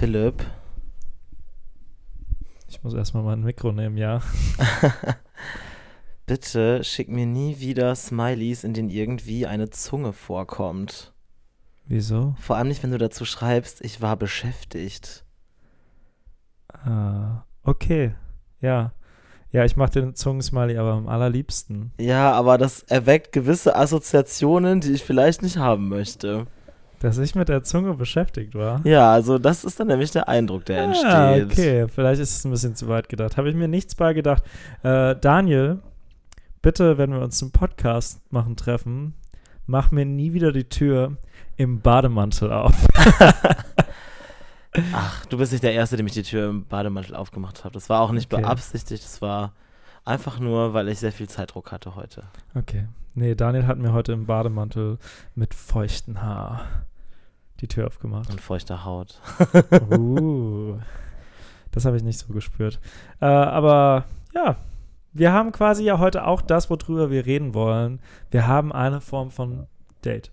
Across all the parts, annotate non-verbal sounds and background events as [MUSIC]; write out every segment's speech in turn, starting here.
Philipp. Ich muss erstmal mein Mikro nehmen, ja. [LAUGHS] Bitte schick mir nie wieder Smileys, in denen irgendwie eine Zunge vorkommt. Wieso? Vor allem nicht, wenn du dazu schreibst, ich war beschäftigt. Ah, okay. Ja. Ja, ich mache den Zungensmiley aber am allerliebsten. Ja, aber das erweckt gewisse Assoziationen, die ich vielleicht nicht haben möchte. Dass ich mit der Zunge beschäftigt war? Ja, also das ist dann nämlich der Eindruck, der entsteht. Ah, okay. Vielleicht ist es ein bisschen zu weit gedacht. Habe ich mir nichts bei gedacht. Äh, Daniel, bitte, wenn wir uns zum Podcast machen treffen, mach mir nie wieder die Tür im Bademantel auf. [LAUGHS] Ach, du bist nicht der Erste, dem ich die Tür im Bademantel aufgemacht habe. Das war auch nicht Okay. beabsichtigt, das war einfach nur, weil ich sehr viel Zeitdruck hatte heute. Okay. Nee, Daniel hat mir heute im Bademantel mit feuchten Haar die Tür aufgemacht. Und feuchter Haut. Uh, das habe ich nicht so gespürt. Äh, aber ja, wir haben quasi ja heute auch das, worüber wir reden wollen. Wir haben eine Form von Date.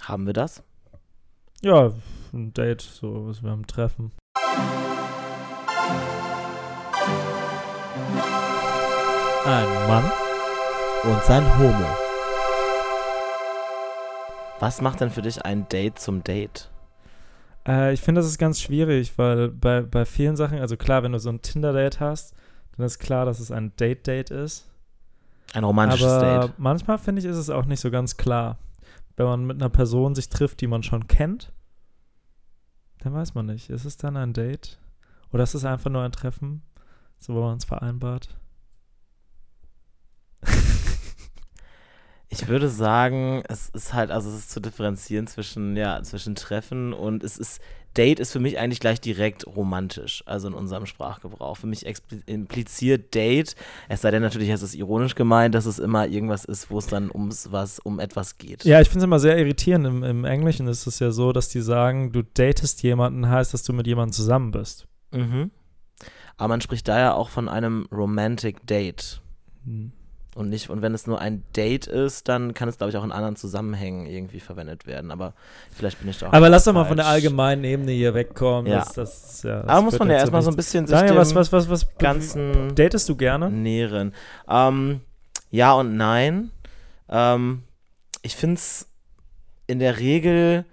Haben wir das? Ja, ein Date, so was wir haben Treffen. Ein Mann. Und sein Homo. Was macht denn für dich ein Date zum Date? Äh, ich finde, das ist ganz schwierig, weil bei, bei vielen Sachen, also klar, wenn du so ein Tinder-Date hast, dann ist klar, dass es ein Date-Date ist. Ein romantisches Aber Date. manchmal finde ich, ist es auch nicht so ganz klar. Wenn man mit einer Person sich trifft, die man schon kennt, dann weiß man nicht. Ist es dann ein Date? Oder ist es einfach nur ein Treffen, so wo man es vereinbart? [LAUGHS] Ich würde sagen, es ist halt, also es ist zu differenzieren zwischen, ja, zwischen Treffen und es ist, Date ist für mich eigentlich gleich direkt romantisch, also in unserem Sprachgebrauch. Für mich impliziert Date, es sei denn natürlich, es ist ironisch gemeint, dass es immer irgendwas ist, wo es dann ums was, um etwas geht. Ja, ich finde es immer sehr irritierend. Im, Im Englischen ist es ja so, dass die sagen, du datest jemanden, heißt, dass du mit jemandem zusammen bist. Mhm. Aber man spricht da ja auch von einem Romantic Date. Hm. Und nicht, und wenn es nur ein Date ist, dann kann es, glaube ich, auch in anderen Zusammenhängen irgendwie verwendet werden. Aber vielleicht bin ich da auch. Aber lass doch mal von der allgemeinen Ebene hier wegkommen. Ja. Das, das, ja, das Aber muss man ja erstmal so ein bisschen sich Daniel, was, was, was, was ganzen datest du gerne? nähren. Ähm, ja und nein. Ähm, ich finde es in der Regel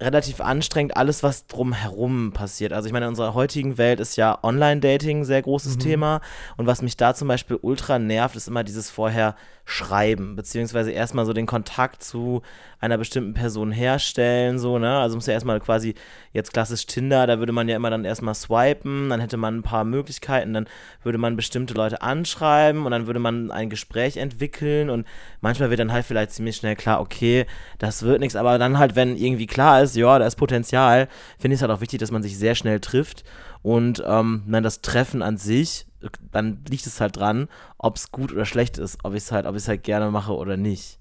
relativ anstrengend, alles, was drumherum passiert. Also ich meine, in unserer heutigen Welt ist ja Online-Dating ein sehr großes Mhm. Thema. Und was mich da zum Beispiel ultra nervt, ist immer dieses vorher Schreiben, beziehungsweise erstmal so den Kontakt zu einer bestimmten Person herstellen, so, ne? Also muss ja erstmal quasi, jetzt klassisch Tinder, da würde man ja immer dann erstmal swipen, dann hätte man ein paar Möglichkeiten, dann würde man bestimmte Leute anschreiben und dann würde man ein Gespräch entwickeln und manchmal wird dann halt vielleicht ziemlich schnell klar, okay, das wird nichts, aber dann halt, wenn irgendwie klar ist, ja, da ist Potenzial, finde ich es halt auch wichtig, dass man sich sehr schnell trifft und ähm, dann das Treffen an sich, dann liegt es halt dran, ob es gut oder schlecht ist, ob ich es halt, ob ich halt gerne mache oder nicht.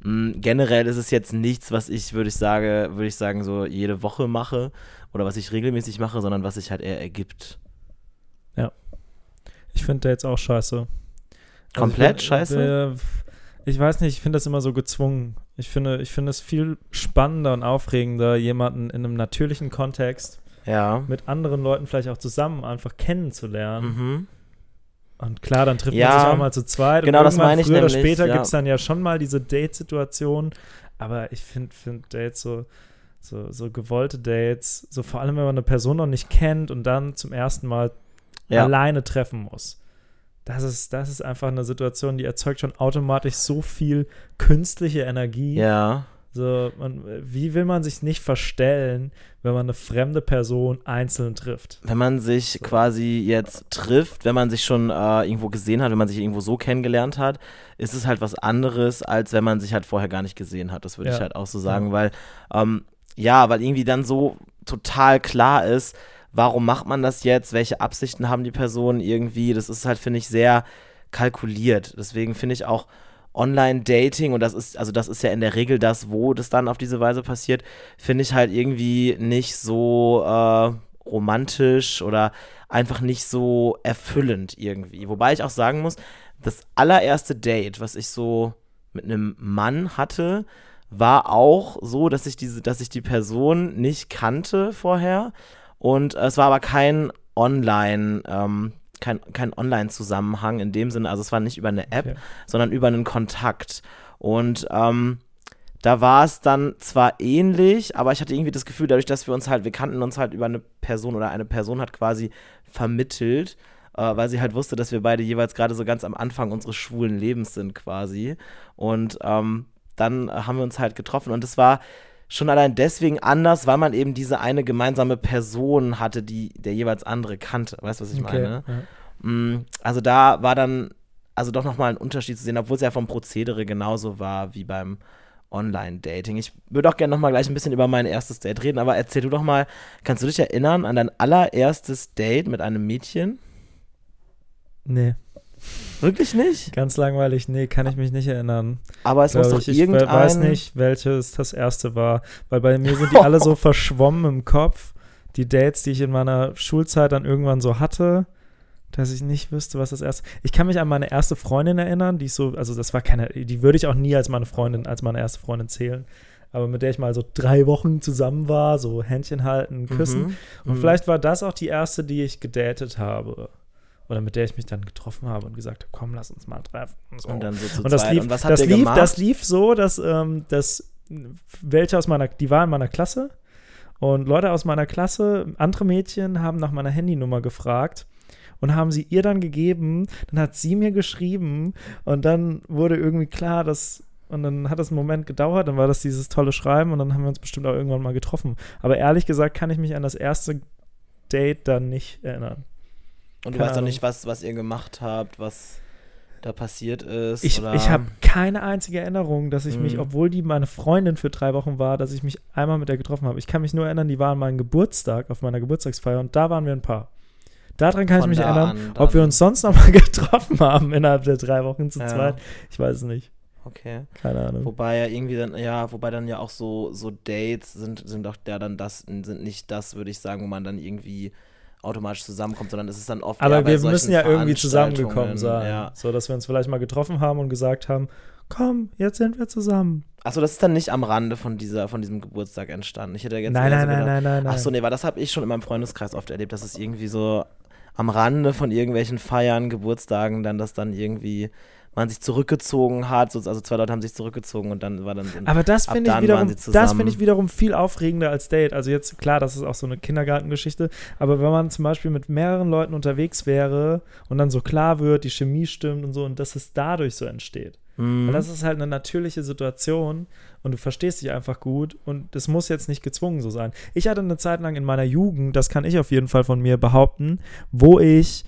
Mm, Generell ist es jetzt nichts, was ich, würde ich sagen, würde ich sagen, so jede Woche mache oder was ich regelmäßig mache, sondern was sich halt eher ergibt. Ich finde Dates auch scheiße. Komplett ich, scheiße? Ich weiß nicht, ich finde das immer so gezwungen. Ich finde, ich finde es viel spannender und aufregender, jemanden in einem natürlichen Kontext Ja. mit anderen Leuten vielleicht auch zusammen einfach kennenzulernen. Mhm. Und klar, dann trifft Ja, man sich auch mal zu zweit. genau und das meine ich früher nämlich, oder später ja. gibt es dann ja schon mal diese Date-Situation. Aber ich finde find Dates so, so, so gewollte Dates, so vor allem, wenn man eine Person noch nicht kennt und dann zum ersten Mal Ja. alleine treffen muss. Das ist, das ist einfach eine Situation, die erzeugt schon automatisch so viel künstliche Energie. Ja. So, man, wie will man sich nicht verstellen, wenn man eine fremde Person einzeln trifft? Wenn man sich quasi jetzt trifft, wenn man sich schon äh, irgendwo gesehen hat, wenn man sich irgendwo so kennengelernt hat, ist es halt was anderes, als wenn man sich halt vorher gar nicht gesehen hat. Das würde Ja. ich halt auch so sagen, weil, ähm, ja, weil irgendwie dann so total klar ist, warum macht man das jetzt, welche Absichten haben die Personen irgendwie. Das ist halt, finde ich, sehr kalkuliert. Deswegen finde ich auch Online-Dating, und das ist, also das ist ja in der Regel das, wo das dann auf diese Weise passiert, finde ich halt irgendwie nicht so äh, romantisch oder einfach nicht so erfüllend irgendwie. Wobei ich auch sagen muss, das allererste Date, was ich so mit einem Mann hatte, war auch so, dass ich diese, dass ich die Person nicht kannte vorher. Und es war aber kein Online, ähm, kein, kein Online-Zusammenhang in dem Sinne. Also es war nicht über eine App, Okay. sondern über einen Kontakt. Und ähm, da war es dann zwar ähnlich, aber ich hatte irgendwie das Gefühl, dadurch, dass wir uns halt, wir kannten uns halt über eine Person oder eine Person hat quasi vermittelt, äh, weil sie halt wusste, dass wir beide jeweils gerade so ganz am Anfang unseres schwulen Lebens sind quasi. Und ähm, dann haben wir uns halt getroffen und es war schon allein deswegen anders, weil man eben diese eine gemeinsame Person hatte, die der jeweils andere kannte. Weißt du, was ich meine? ja. Mm, Also da war dann also doch nochmal ein Unterschied zu sehen, obwohl es ja vom Prozedere genauso war wie beim Online-Dating. Ich würde auch gerne nochmal gleich ein bisschen über mein erstes Date reden, aber erzähl du doch mal, kannst du dich erinnern an dein allererstes Date mit einem Mädchen? Nee, Wirklich nicht? ganz langweilig. Nee, kann ich mich nicht erinnern. Aber es muss doch ich, ich irgendein... weiß nicht, welches das erste war, weil bei mir sind die [LAUGHS] alle so verschwommen im Kopf. Die Dates, die ich in meiner Schulzeit dann irgendwann so hatte, dass ich nicht wüsste, was das erste. Ich kann mich an meine erste Freundin erinnern, die ich so, also das war keine, die würde ich auch nie als meine Freundin, als meine erste Freundin zählen. Aber mit der ich mal so drei Wochen zusammen war, so Händchen halten, küssen. Mhm. Und Mhm. vielleicht war das auch die erste, die ich gedatet habe. Oder mit der ich mich dann getroffen habe und gesagt habe, komm, lass uns mal treffen. So. Und dann so zu Und das zweit. lief, und was habt das, ihr lief, gemacht? das lief so, dass, ähm, dass welche aus meiner, die waren in meiner Klasse und Leute aus meiner Klasse, andere Mädchen haben nach meiner Handynummer gefragt und haben sie ihr dann gegeben. Dann hat sie mir geschrieben und dann wurde irgendwie klar, dass und dann hat das einen Moment gedauert, dann war das dieses tolle Schreiben und dann haben wir uns bestimmt auch irgendwann mal getroffen. Aber ehrlich gesagt kann ich mich an das erste Date dann nicht erinnern. Und du keine weißt doch Ahnung. nicht, was, was ihr gemacht habt, was da passiert ist. Ich, oder? ich habe keine einzige Erinnerung, dass ich mich, Mhm. obwohl die meine Freundin für drei Wochen war, dass ich mich einmal mit der getroffen habe. Ich kann mich nur erinnern, die war an meinem Geburtstag, auf meiner Geburtstagsfeier und da waren wir ein Paar. Daran kann Von ich mich da erinnern. an Ob wir uns sonst noch mal [LAUGHS] getroffen haben innerhalb der drei Wochen zu Ja. zweit, ich weiß es nicht. Okay. Keine Ahnung. Wobei ja irgendwie dann, ja, wobei dann ja auch so, so Dates sind, sind doch ja dann das, sind nicht das, würde ich sagen, wo man dann irgendwie automatisch zusammenkommt, sondern es ist dann oft Aber wir müssen ja irgendwie zusammengekommen sein. Ja. So, dass wir uns vielleicht mal getroffen haben und gesagt haben, komm, jetzt sind wir zusammen. Achso, das ist dann nicht am Rande von dieser, von diesem Geburtstag entstanden. Ich hätte jetzt Nein, nein, so nein, nein, nein, nein. Achso, nee, weil das habe ich schon in meinem Freundeskreis oft erlebt, dass es irgendwie so am Rande von irgendwelchen Feiern, Geburtstagen, dann, dass dann irgendwie man sich zurückgezogen hat, so, also zwei Leute haben sich zurückgezogen und dann war dann so ein Aber das finde ich wiederum, das finde ich wiederum viel aufregender als Date. Also jetzt klar, das ist auch so eine Kindergartengeschichte. Aber wenn man zum Beispiel mit mehreren Leuten unterwegs wäre und dann so klar wird, die Chemie stimmt und so und dass es dadurch so entsteht. Mhm. Weil das ist halt eine natürliche Situation und du verstehst dich einfach gut und es muss jetzt nicht gezwungen so sein. Ich hatte eine Zeit lang in meiner Jugend, das kann ich auf jeden Fall von mir behaupten, wo ich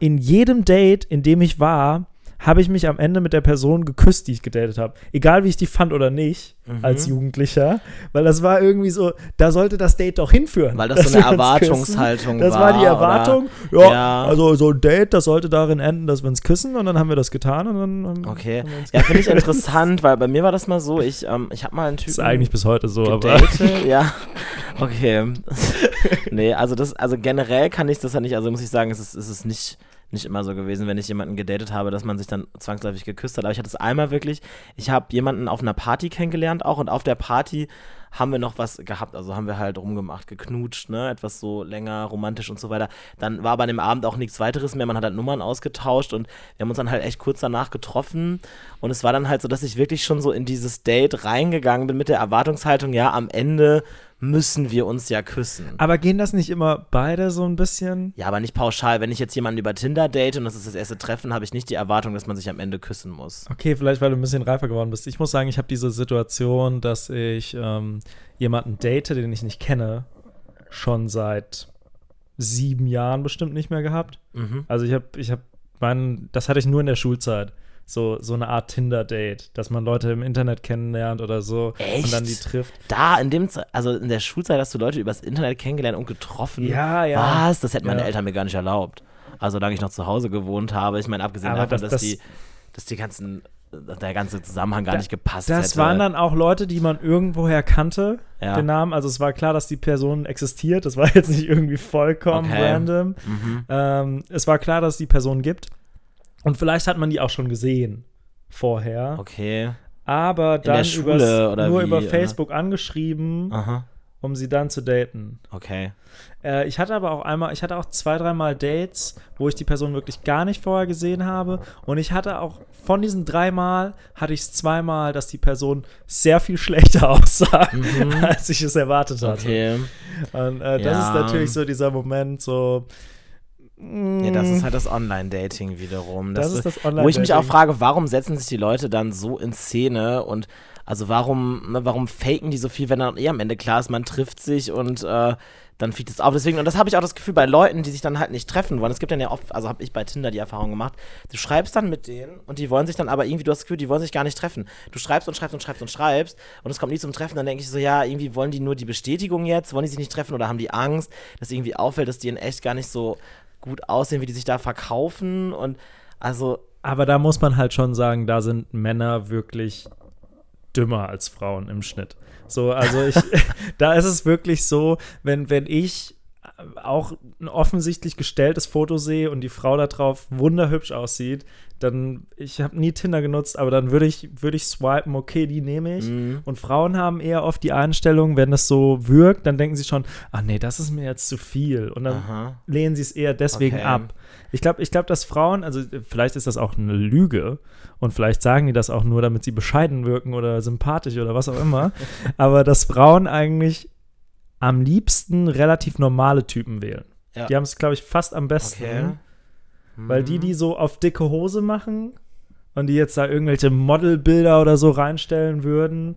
in jedem Date, in dem ich war, habe ich mich am Ende mit der Person geküsst, die ich gedatet habe. Egal wie ich die fand oder nicht, Mhm. als Jugendlicher. Weil das war irgendwie so, da sollte das Date doch hinführen. Weil das so eine [LAUGHS] Erwartungshaltung küssen. Das war. war die? Erwartung. Ja, Ja. also so ein Date, das sollte darin enden, dass wir uns küssen und dann haben wir das getan und dann haben, Okay. haben wir uns Ja, finde ich [LAUGHS] interessant, weil bei mir war das mal so, ich, ähm, ich habe mal einen Typen Ist eigentlich bis heute so, aber. gedatet, [LAUGHS] ja. Okay. nee, also das, also generell kann ich das ja nicht, also muss ich sagen, es ist, es ist nicht, nicht immer so gewesen, wenn ich jemanden gedatet habe, dass man sich dann zwangsläufig geküsst hat. Aber ich hatte es einmal wirklich, ich habe jemanden auf einer Party kennengelernt auch und auf der Party haben wir noch was gehabt, also haben wir halt rumgemacht, geknutscht, ne, etwas so länger, romantisch und so weiter. Dann war aber an dem Abend auch nichts weiteres mehr, man hat halt Nummern ausgetauscht und wir haben uns dann halt echt kurz danach getroffen und es war dann halt so, dass ich wirklich schon so in dieses Date reingegangen bin mit der Erwartungshaltung, ja, am Ende müssen wir uns ja küssen. Aber gehen das nicht immer beide so ein bisschen? Ja, aber nicht pauschal. Wenn ich jetzt jemanden über Tinder date und das ist das erste Treffen, habe ich nicht die Erwartung, dass man sich am Ende küssen muss. Okay, vielleicht weil du ein bisschen reifer geworden bist. Ich muss sagen, ich habe diese Situation, dass ich ähm, jemanden date, den ich nicht kenne, schon seit sieben Jahren bestimmt nicht mehr gehabt. Mhm. Also ich habe, ich habe meinen, das hatte ich nur in der Schulzeit. So, so eine Art Tinder-Date, dass man Leute im Internet kennenlernt oder so Echt? und dann die trifft. Da, in dem, Ze- also in der Schulzeit hast du Leute übers Internet kennengelernt und getroffen. Ja, ja. Was? Das hätten meine Ja. Eltern mir gar nicht erlaubt. Also, solange ich noch zu Hause gewohnt habe. Ich meine, abgesehen Aber davon, das- dass, das- die, dass die ganzen, der ganze Zusammenhang gar Da- nicht gepasst Das hätte. waren dann auch Leute, die man irgendwoher kannte, Ja. den Namen. Also es war klar, dass die Person existiert. Das war jetzt nicht irgendwie vollkommen Okay. random. Mhm. Ähm, es war klar, dass es die Person gibt. Und vielleicht hat man die auch schon gesehen vorher. Okay. aber dann übers- nur wie, über oder? Facebook angeschrieben, Aha. um sie dann zu daten. Okay. Äh, ich hatte aber auch einmal, ich hatte auch zwei, dreimal Dates, wo ich die Person wirklich gar nicht vorher gesehen habe. Und ich hatte auch von diesen dreimal, hatte ich es zweimal, dass die Person sehr viel [LAUGHS] schlechter aussah, als ich es erwartet hatte. Mhm. Okay. Und äh, das Ja. ist natürlich so dieser Moment, so. Ja, das ist halt das Online-Dating wiederum. Das ist das Wo ich mich auch Online-Dating. frage, warum setzen sich die Leute dann so in Szene und also warum, ne, warum faken die so viel, wenn dann eh am Ende klar ist, man trifft sich und äh, dann fliegt es auf. Deswegen, und das habe ich auch das Gefühl bei Leuten, die sich dann halt nicht treffen wollen. Es gibt dann ja oft, also habe ich bei Tinder die Erfahrung gemacht, du schreibst dann mit denen und die wollen sich dann aber irgendwie, du hast das Gefühl, die wollen sich gar nicht treffen. Du schreibst und schreibst und schreibst und schreibst und es kommt nie zum Treffen, dann denke ich so, ja, irgendwie wollen die nur die Bestätigung jetzt, wollen die sich nicht treffen oder haben die Angst, dass irgendwie auffällt, dass die in echt gar nicht so gut aussehen, wie die sich da verkaufen und also Aber da muss man halt schon sagen, da sind Männer wirklich dümmer als Frauen im Schnitt. So, also ich, [LAUGHS] da ist es wirklich so, wenn, wenn ich auch ein offensichtlich gestelltes Foto sehe und die Frau da drauf wunderhübsch aussieht, dann, ich habe nie Tinder genutzt, aber dann würde ich, würde ich swipen, okay, die nehme ich. Mhm. Und Frauen haben eher oft die Einstellung, wenn es so wirkt, dann denken sie schon, ach nee, das ist mir jetzt zu viel. Und dann Aha. lehnen sie es eher deswegen Okay. ab. Ich glaube, ich glaub, dass Frauen, also vielleicht ist das auch eine Lüge und vielleicht sagen die das auch nur, damit sie bescheiden wirken oder sympathisch oder was auch immer, [LAUGHS] aber dass Frauen eigentlich am liebsten relativ normale Typen wählen. Ja. Die haben es, glaube ich, fast am besten. Okay. Weil die, die so auf dicke Hose machen und die jetzt da irgendwelche Modelbilder oder so reinstellen würden,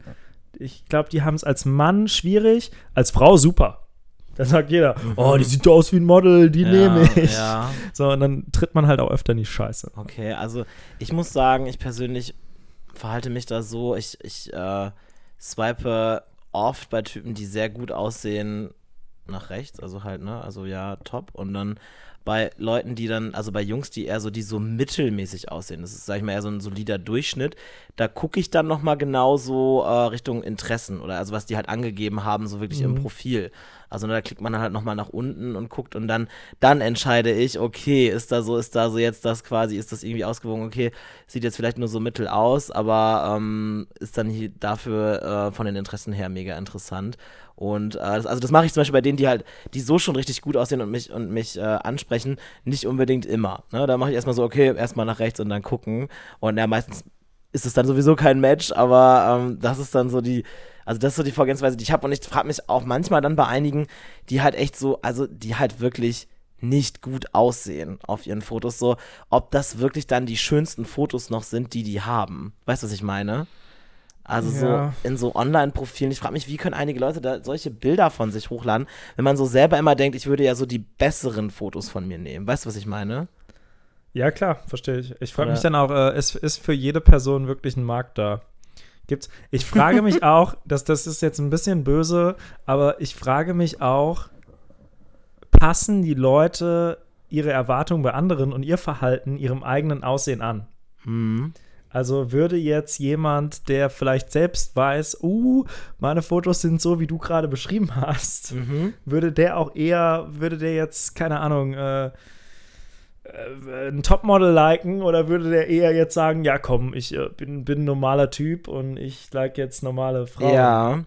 ich glaube, die haben es als Mann schwierig, als Frau super. Da sagt jeder, oh, die sieht aus wie ein Model, die ja, nehme ich. Ja, So, und dann tritt man halt auch öfter in die Scheiße. okay. Also ich muss sagen, ich persönlich verhalte mich da so, ich, ich äh, swipe oft bei Typen, die sehr gut aussehen, nach rechts, also halt, ne, also ja, top. Und dann bei Leuten, die dann, also bei Jungs, die eher so, die so mittelmäßig aussehen, das ist, sag ich mal, eher so ein solider Durchschnitt, da gucke ich dann nochmal genau so äh, Richtung Interessen oder also was die halt angegeben haben, so wirklich im Mhm. Profil. Also ne, da klickt man dann halt nochmal nach unten und guckt und dann, dann entscheide ich, okay, ist da so, ist da so jetzt das quasi, ist das irgendwie ausgewogen, okay, sieht jetzt vielleicht nur so mittel aus, aber ähm, ist dann hier dafür äh, von den Interessen her mega interessant. Und äh, das, also das mache ich zum Beispiel bei denen, die halt, die so schon richtig gut aussehen und mich und mich äh, ansprechen, nicht unbedingt immer. Ne? Da mache ich erstmal so, okay, erstmal nach rechts und dann gucken. Und ja, meistens ist es dann sowieso kein Match, aber ähm, das ist dann so die, also das ist so die Vorgehensweise, die ich habe und ich frage mich auch manchmal dann bei einigen, die halt echt so, also die halt wirklich nicht gut aussehen auf ihren Fotos, so, ob das wirklich dann die schönsten Fotos noch sind, die die haben. Weißt du, was ich meine? Also Ja. so in so Online-Profilen. Ich frage mich, wie können einige Leute da solche Bilder von sich hochladen, wenn man so selber immer denkt, ich würde ja so die besseren Fotos von mir nehmen. Weißt du, was ich meine? Ja, klar, verstehe ich. Ich frage mich dann auch, äh, ist, ist für jede Person wirklich ein Markt da? Gibt's? Ich frage mich [LAUGHS] auch, dass das ist jetzt ein bisschen böse, aber ich frage mich auch, passen die Leute ihre Erwartungen bei anderen und ihr Verhalten ihrem eigenen Aussehen an? Hm. Also würde jetzt jemand, der vielleicht selbst weiß, uh, meine Fotos sind so, wie du gerade beschrieben hast, Mhm. würde der auch eher, würde der jetzt, keine Ahnung, äh, äh, ein Topmodel liken oder würde der eher jetzt sagen, ja komm, ich äh, bin, bin ein normaler Typ und ich like jetzt normale Frauen? Ja.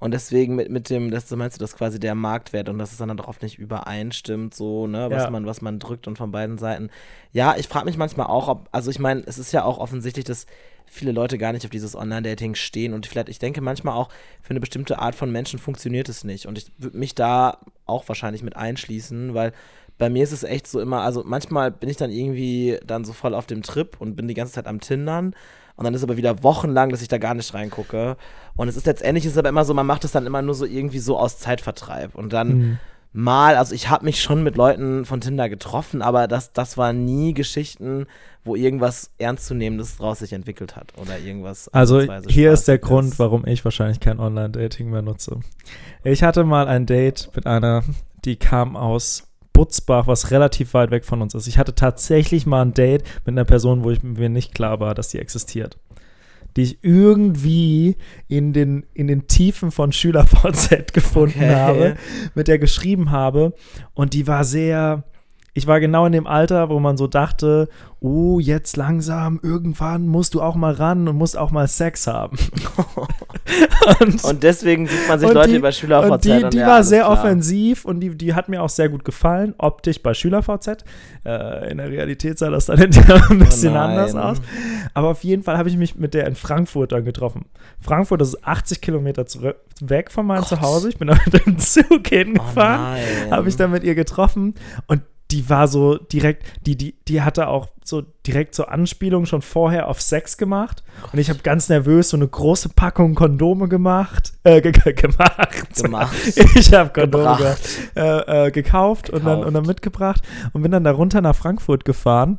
Und deswegen mit, mit dem, das meinst du, dass quasi der Marktwert und dass es dann darauf nicht übereinstimmt, so, ne, was Ja. man, was man drückt und von beiden Seiten. Ja, ich frage mich manchmal auch, ob, also ich meine, es ist ja auch offensichtlich, dass viele Leute gar nicht auf dieses Online-Dating stehen und vielleicht, ich denke manchmal auch, für eine bestimmte Art von Menschen funktioniert es nicht. Und ich würde mich da auch wahrscheinlich mit einschließen, weil bei mir ist es echt so immer, also manchmal bin ich dann irgendwie dann so voll auf dem Trip und bin die ganze Zeit am Tindern. Und dann ist aber wieder wochenlang, dass ich da gar nicht reingucke. Und es ist letztendlich ist aber immer so, man macht es dann immer nur so irgendwie so aus Zeitvertreib. Und dann Hm. mal, also ich habe mich schon mit Leuten von Tinder getroffen, aber das, das waren nie Geschichten, wo irgendwas Ernstzunehmendes draus sich entwickelt hat oder irgendwas. Also hier ist der Spaßiges. Grund, warum ich wahrscheinlich kein Online-Dating mehr nutze. Ich hatte mal ein Date mit einer, die kam aus Butzbach, was relativ weit weg von uns ist. Ich hatte tatsächlich mal ein Date mit einer Person, wo ich mir nicht klar war, dass die existiert. Die ich irgendwie in den, in den Tiefen von SchülerVZ [LAUGHS] gefunden Okay. habe, mit der geschrieben habe. Und die war sehr, ich war genau in dem Alter, wo man so dachte, oh, jetzt langsam, irgendwann musst du auch mal ran und musst auch mal Sex haben. [LAUGHS] und, und, deswegen sieht man sich Leute die, über SchülerVZ. Und die, die ja, war sehr klar. offensiv und die, die hat mir auch sehr gut gefallen, optisch bei SchülerVZ. Äh, in der Realität sah das dann [LAUGHS] ein bisschen oh anders aus. Aber auf jeden Fall habe ich mich mit der in Frankfurt dann getroffen. Frankfurt, das ist 80 Kilometer zurück, weg von meinem Gott. Zuhause. Ich bin [LAUGHS] da mit dem Zug hingefahren, oh habe ich dann mit ihr getroffen und die war so direkt, die, die, die hatte auch so direkt zur so Anspielung schon vorher auf Sex gemacht. Und ich habe ganz nervös so eine große Packung Kondome gemacht. Äh, ge gemacht. Gemacht. [LAUGHS] Ich habe Kondome äh, äh, gekauft und dann, und dann mitgebracht und bin dann da runter nach Frankfurt gefahren.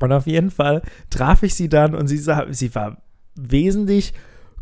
Und auf jeden Fall traf ich sie dann und sie, sah, sie war wesentlich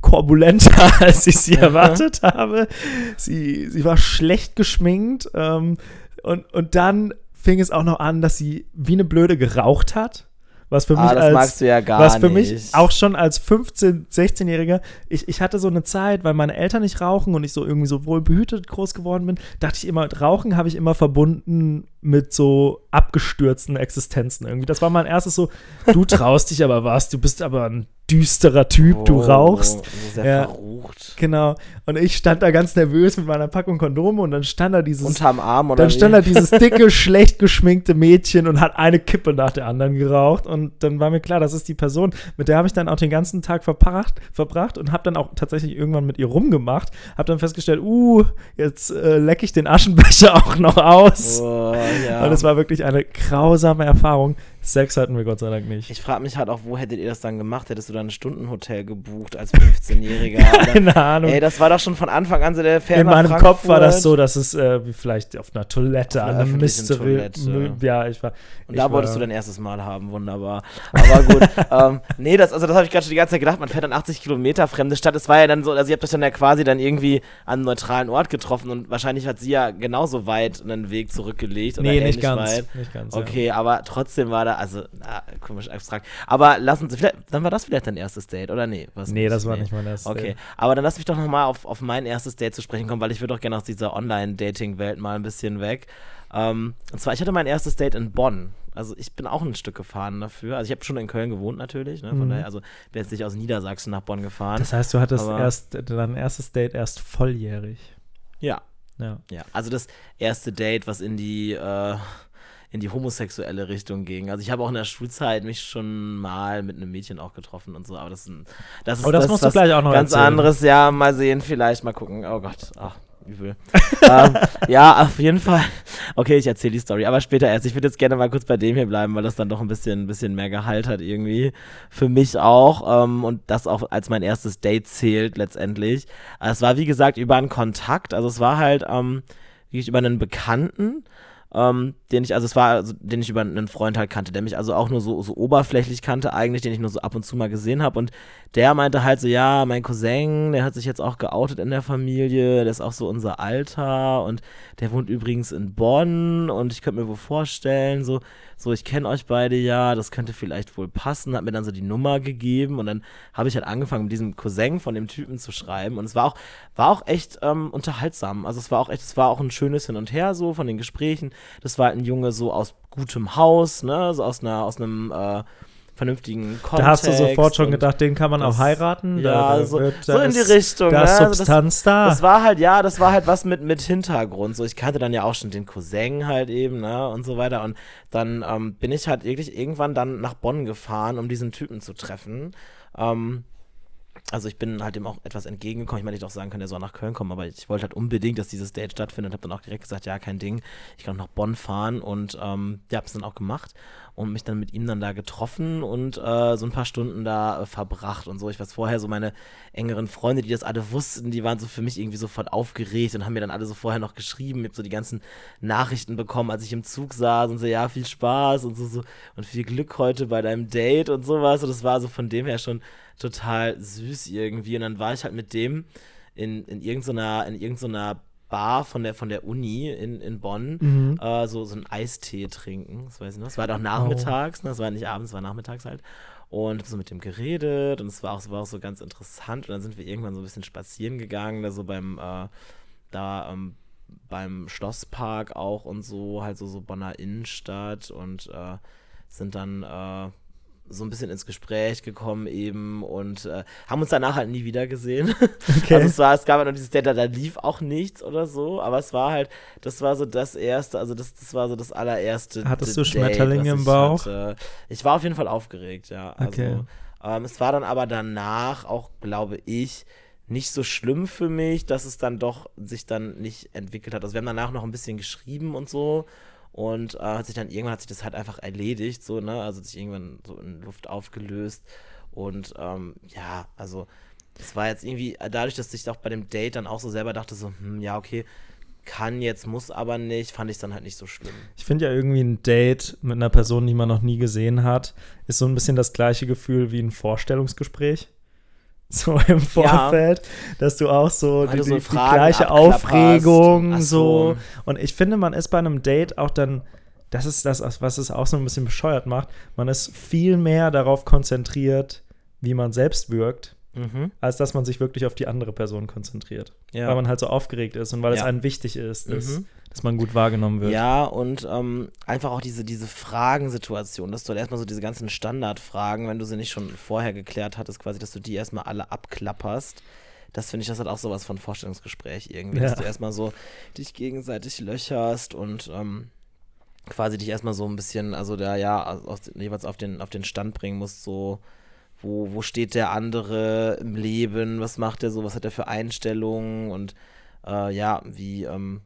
korbulenter, [LAUGHS] als ich sie erwartet habe. Sie, sie war schlecht geschminkt. Ähm, und, und dann fing es auch noch an, dass sie wie eine Blöde geraucht hat. Was für ah, mich als, ja was für nicht. mich auch schon als 15, 16-Jähriger, ich, ich hatte so eine Zeit, weil meine Eltern nicht rauchen und ich so irgendwie so wohl behütet groß geworden bin, dachte ich immer, Rauchen habe ich immer verbunden mit so abgestürzten Existenzen irgendwie. Das war mein erstes so, du traust dich aber was, du bist aber ein düsterer Typ, oh, du rauchst. Sehr ja, verrucht. Genau. Und ich stand da ganz nervös mit meiner Packung Kondome und dann stand da dieses. Unterm Arm oder Dann wie? stand da dieses [LAUGHS] dicke, schlecht geschminkte Mädchen und hat eine Kippe nach der anderen geraucht. Und dann war mir klar, das ist die Person, mit der habe ich dann auch den ganzen Tag verbracht, verbracht und habe dann auch tatsächlich irgendwann mit ihr rumgemacht. Habe dann festgestellt, uh, jetzt äh, lecke ich den Aschenbecher [LAUGHS] auch noch aus. Oh, ja. Und es war wirklich eine grausame Erfahrung. Sex hatten wir Gott sei Dank nicht. Ich frage mich halt auch, wo hättet ihr das dann gemacht? Hättest du dann ein Stundenhotel gebucht als 15-Jähriger? [LAUGHS] Keine Ahnung. Ey, das war doch schon von Anfang an so der Fähr In meinem Frankfurt. Kopf war das so, dass es äh, vielleicht auf einer Toilette, auf einer an einem. Ja, ich war. Und da wolltest du dein erstes Mal haben, wunderbar. Aber gut. [LAUGHS] ähm, nee, das, also das habe ich gerade schon die ganze Zeit gedacht. Man fährt dann 80 Kilometer fremde Stadt. Es war ja dann so, also ihr habt euch dann ja quasi dann irgendwie an einem neutralen Ort getroffen und wahrscheinlich hat sie ja genauso weit einen Weg zurückgelegt. Nee, nicht ganz. Weit. Nicht ganz. Okay, ja. aber trotzdem war da, also, na, komisch abstrakt. Aber lassen Sie, vielleicht, dann war das vielleicht dein erstes Date, oder nee? Was nee, das war nee. nicht mein erstes okay. Date. Okay, aber dann lass mich doch nochmal auf, auf mein erstes Date zu sprechen kommen, weil ich würde doch gerne aus dieser Online-Dating-Welt mal ein bisschen weg. Ähm, und zwar, ich hatte mein erstes Date in Bonn. Also ich bin auch ein Stück gefahren dafür. Also ich habe schon in Köln gewohnt natürlich. Ne? Von mhm. daher, also bin jetzt nicht aus Niedersachsen nach Bonn gefahren. Das heißt, du hattest erst dein erstes Date erst volljährig. Ja. Ja. ja. Also das erste Date, was in die äh, in die homosexuelle Richtung ging. Also ich habe auch in der Schulzeit mich schon mal mit einem Mädchen auch getroffen und so, aber das ist, ein, das ist oh, das, das musst du gleich auch noch ganz erzählen. anderes. Ja, mal sehen, vielleicht mal gucken. Oh Gott, ach, übel. [LAUGHS] ähm, ja, auf jeden Fall. Okay, ich erzähle die Story, aber später erst. Ich würde jetzt gerne mal kurz bei dem hier bleiben, weil das dann doch ein bisschen, ein bisschen mehr Gehalt hat irgendwie. Für mich auch. Ähm, und das auch als mein erstes Date zählt letztendlich. Es war, wie gesagt, über einen Kontakt. Also es war halt ähm, wirklich über einen Bekannten ähm, den ich, also es war, also, den ich über einen Freund halt kannte, der mich also auch nur so, so oberflächlich kannte eigentlich, den ich nur so ab und zu mal gesehen habe und der meinte halt so, ja, mein Cousin, der hat sich jetzt auch geoutet in der Familie, der ist auch so unser Alter und der wohnt übrigens in Bonn und ich könnte mir wohl vorstellen, so, so, ich kenne euch beide ja, das könnte vielleicht wohl passen, hat mir dann so die Nummer gegeben und dann habe ich halt angefangen, mit diesem Cousin von dem Typen zu schreiben und es war auch, war auch echt ähm, unterhaltsam. Also es war auch echt, es war auch ein schönes Hin und Her so von den Gesprächen. Das war halt ein Junge so aus gutem Haus, ne, so aus einer, aus einem äh, vernünftigen Kontext. Da hast du sofort schon gedacht, den kann man das, auch heiraten. Ja, da, so, so in die Richtung. Da ne? ist Substanz also das, da. Das war halt, ja, das war halt was mit, mit Hintergrund. So, ich kannte dann ja auch schon den Cousin halt eben, ne, und so weiter. Und dann ähm, bin ich halt wirklich irgendwann dann nach Bonn gefahren, um diesen Typen zu treffen. Ähm, also ich bin halt ihm auch etwas entgegengekommen. Ich meine, ich hätte auch sagen können, er soll nach Köln kommen, aber ich wollte halt unbedingt, dass dieses Date stattfindet. Habe dann auch direkt gesagt, ja, kein Ding. Ich kann nach Bonn fahren und ähm, ja, habe es dann auch gemacht und mich dann mit ihm dann da getroffen und äh, so ein paar Stunden da äh, verbracht und so. Ich weiß vorher so meine engeren Freunde, die das alle wussten, die waren so für mich irgendwie sofort aufgeregt und haben mir dann alle so vorher noch geschrieben. Ich habe so die ganzen Nachrichten bekommen, als ich im Zug saß und so, ja, viel Spaß und so, so und viel Glück heute bei deinem Date und sowas. Und das war so von dem her schon total süß irgendwie. Und dann war ich halt mit dem in, in irgendeiner, in irgendeiner Bar von der, von der Uni in, in Bonn mhm. äh, so, so einen Eistee trinken. Das weiß ich noch. Es war doch nachmittags, oh. ne? das war nicht abends, es war nachmittags halt. Und so mit dem geredet und es war auch, war auch so ganz interessant. Und dann sind wir irgendwann so ein bisschen spazieren gegangen, da so beim, äh, da ähm, beim Schlosspark auch und so, halt so, so Bonner Innenstadt und äh, sind dann äh, so ein bisschen ins Gespräch gekommen eben und äh, haben uns danach halt nie wieder gesehen. [LAUGHS] Okay. Also es war, es gab halt noch dieses Date, da, lief auch nichts oder so, aber es war halt, das war so das erste, also das, das war so das allererste. Hattest du Schmetterlinge im Bauch? Hatte. Ich war auf jeden Fall aufgeregt, ja. Also, Okay. ähm, es war dann aber danach auch, glaube ich, nicht so schlimm für mich, dass es dann doch sich dann nicht entwickelt hat. Also wir haben danach noch ein bisschen geschrieben und so und äh, hat sich dann irgendwann hat sich das halt einfach erledigt, so, ne? Also hat sich irgendwann so in Luft aufgelöst und ähm, ja, also es war jetzt irgendwie, äh, dadurch, dass ich auch bei dem Date dann auch so selber dachte, so, hm, ja, okay, kann jetzt, muss aber nicht, fand ich dann halt nicht so schlimm. Ich finde ja irgendwie ein Date mit einer Person, die man noch nie gesehen hat, ist so ein bisschen das gleiche Gefühl wie ein Vorstellungsgespräch. So im Vorfeld, dass du auch so die, so die, gleiche. Aufregung so. so. Und ich finde, man ist bei einem Date auch dann, das ist das, was es auch so ein bisschen bescheuert macht, man ist viel mehr darauf konzentriert, wie man selbst wirkt, Mhm. als dass man sich wirklich auf die andere Person konzentriert. Ja. Weil man halt so aufgeregt ist und weil es Ja. einem wichtig ist, dass, Mhm. dass man gut wahrgenommen wird. Ja, und ähm, einfach auch diese, diese Fragensituation, dass du halt erstmal so diese ganzen Standardfragen, wenn du sie nicht schon vorher geklärt hattest, quasi, dass du die erstmal alle abklapperst. Das finde ich, das hat auch sowas von Vorstellungsgespräch irgendwie, Ja. dass du erstmal so dich gegenseitig löcherst und ähm, quasi dich erstmal so ein bisschen, also da ja, aus, jeweils auf den, auf den Stand bringen musst, so, wo, wo steht der andere im Leben, was macht er so, was hat er für Einstellungen und äh, ja, wie, ähm,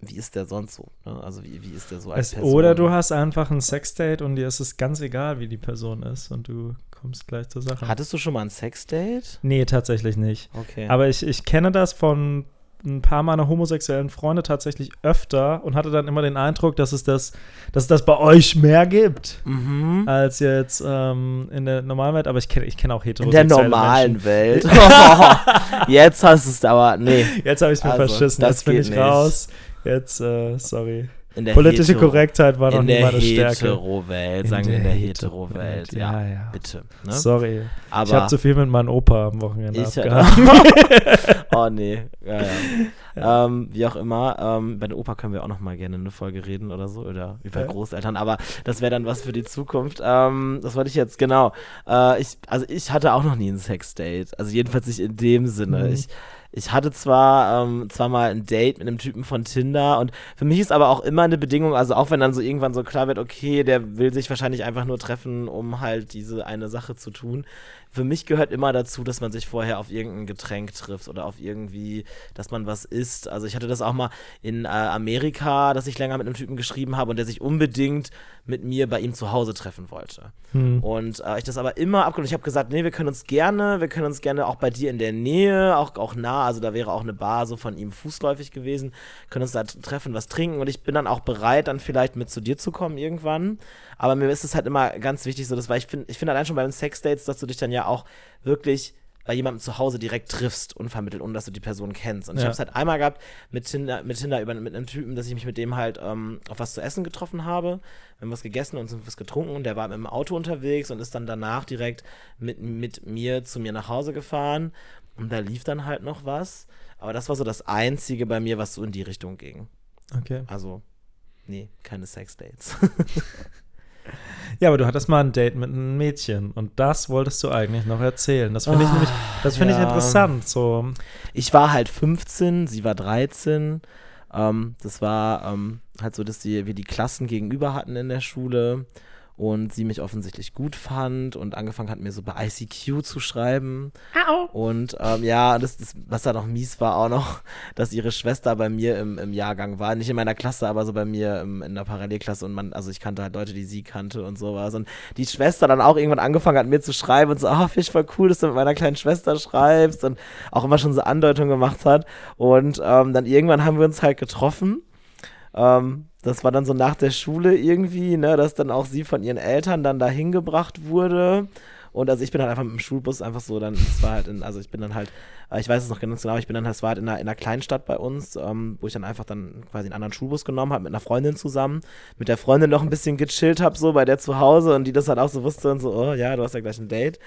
wie ist der sonst so? Ne? Also wie, wie ist der so als Es, Person? oder du hast einfach ein Sexdate und dir ist es ganz egal, wie die Person ist und du kommst gleich zur Sache. Hattest du schon mal ein Sexdate? nee, tatsächlich nicht. Okay. Aber ich, ich kenne das von ein paar meiner homosexuellen Freunde tatsächlich öfter und hatte dann immer den Eindruck, dass es das, dass es das bei euch mehr gibt mhm. als jetzt ähm, in der normalen Welt. Aber ich kenne ich kenn auch In heterosexuelle der normalen Menschen. Welt. [LAUGHS] [LAUGHS] Jetzt hast du es aber, nee. Jetzt habe ich es mir Also, verschissen. Jetzt bin ich nicht. raus. Jetzt, äh, sorry. In der Politische Hetero- Korrektheit war noch in nie der meine Stärke. Hetero-Welt, sagen wir in der Hetero-Welt. Ja, Ja, ja. bitte. Ne? Sorry. Aber ich habe zu viel mit meinem Opa am Wochenende Ich abgehabt. [LAUGHS] [LAUGHS] oh nee. Ja, ja. Ähm, wie auch immer. Ähm, bei der Opa können wir auch noch mal gerne eine Folge reden oder so. Oder über Ja. Großeltern. Aber das wäre dann was für die Zukunft. Ähm, das wollte ich jetzt, genau. Äh, ich, also ich hatte auch noch nie ein Sexdate. Also jedenfalls nicht in dem Sinne. Mhm. Ich, ich hatte zwar, ähm, zwar mal ein Date mit einem Typen von Tinder und für mich ist aber auch immer eine Bedingung, also auch wenn dann so irgendwann so klar wird, okay, der will sich wahrscheinlich einfach nur treffen, um halt diese eine Sache zu tun. Für mich gehört immer dazu, dass man sich vorher auf irgendein Getränk trifft oder auf irgendwie, dass man was isst. Also ich hatte das auch mal in äh, Amerika, dass ich länger mit einem Typen geschrieben habe und der sich unbedingt mit mir bei ihm zu Hause treffen wollte. Hm. Und äh, ich das aber immer abgelehnt. Ich habe gesagt, nee, wir können uns gerne, wir können uns gerne auch bei dir in der Nähe, auch, auch nah, also da wäre auch eine Bar so von ihm fußläufig gewesen, können uns da treffen, was trinken und ich bin dann auch bereit, dann vielleicht mit zu dir zu kommen irgendwann. Aber mir ist es halt immer ganz wichtig, so das, weil ich finde, ich finde allein schon bei den Sexdates, dass du dich dann ja auch wirklich bei jemandem zu Hause direkt triffst, unvermittelt, ohne dass du die Person kennst. Und ich Ja. habe es halt einmal gehabt mit Tinder, mit Tinder über, mit einem Typen, dass ich mich mit dem halt ähm, auf was zu essen getroffen habe. Wir haben was gegessen und sind was getrunken und der war mit dem Auto unterwegs und ist dann danach direkt mit, mit mir zu mir nach Hause gefahren. Und da lief dann halt noch was. Aber das war so das Einzige bei mir, was so in die Richtung ging. Okay. Also, nee, keine Sexdates. [LAUGHS] Ja, aber du hattest mal ein Date mit einem Mädchen und das wolltest du eigentlich noch erzählen. Das finde ich nämlich, das finde ich Ah, ja. interessant. So, Ich war halt 15, sie war 13. Ähm, das war ähm, halt so, dass die, wir die Klassen gegenüber hatten in der Schule und sie mich offensichtlich gut fand und angefangen hat, mir so bei ICQ zu schreiben. Und ähm, ja, das, das, was da noch mies war, auch noch, [LAUGHS] dass ihre Schwester bei mir im, im Jahrgang war. Nicht in meiner Klasse, aber so bei mir im, in der Parallelklasse. Und man, also ich kannte halt Leute, die sie kannte und sowas. Und die Schwester dann auch irgendwann angefangen hat, mir zu schreiben und so, ah, finde ich voll cool, dass du mit meiner kleinen Schwester schreibst und auch immer schon so Andeutungen gemacht hat. Und ähm, dann irgendwann haben wir uns halt getroffen. Ähm, das war dann so nach der Schule irgendwie, ne, dass dann auch sie von ihren Eltern dann dahin gebracht wurde. Und also ich bin halt einfach mit dem Schulbus einfach so, dann, das war halt in, also ich bin dann halt, äh, ich weiß es noch ganz genau, ich bin dann, das war halt in einer, in einer Kleinstadt bei uns, ähm, wo ich dann einfach dann quasi einen anderen Schulbus genommen habe, mit einer Freundin zusammen, mit der Freundin noch ein bisschen gechillt habe, so bei der zu Hause und die das halt auch so wusste und so, oh ja, du hast ja gleich ein Date.